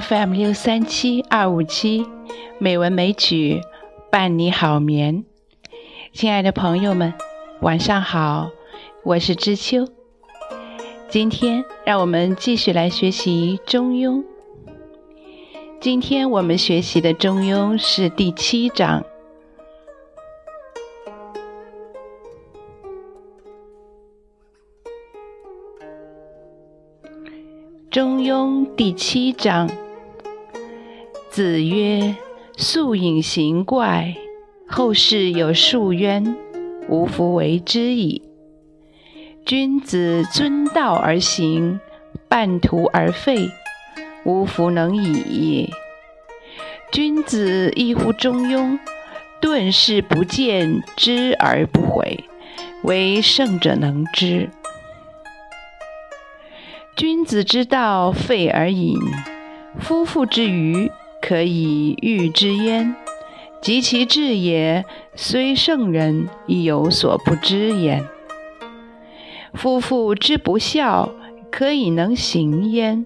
FM 六三七二五七，美文美曲伴你好眠。亲爱的朋友们，晚上好，我是知秋。今天让我们继续来学习《中庸》。今天我们学习的《中庸》是第七章。《中庸》第七章，子曰：“素隐形怪，后世有数渊，无弗为之矣。君子遵道而行，半途而废，无弗能已。君子异乎中庸，顿视不见，知而不悔，唯圣者能知。”君子之道废而隐，夫妇之愚可以喻之焉。及其智也，虽圣人亦有所不知焉。夫妇之不孝，可以能行焉。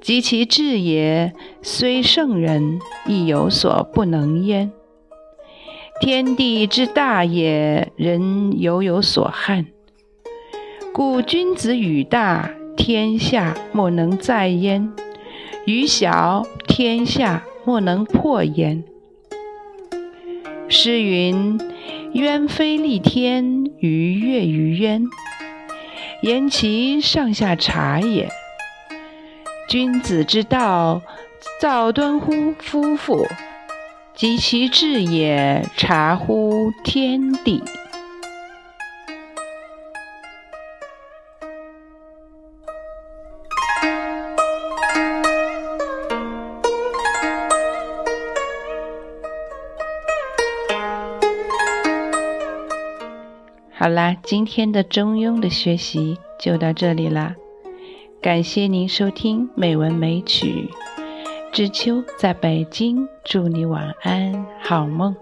及其智也，虽圣人亦有所不能焉。天地之大也，人犹有所憾。故君子语大。天下莫能载焉，于小天下莫能破焉。诗云：“渊非立天，鱼跃于渊。”言其上下察也。君子之道，造端乎夫妇；及其智也，察乎天地。好啦，今天的中庸的学习就到这里啦。感谢您收听美文美曲，知秋在北京，祝你晚安，好梦。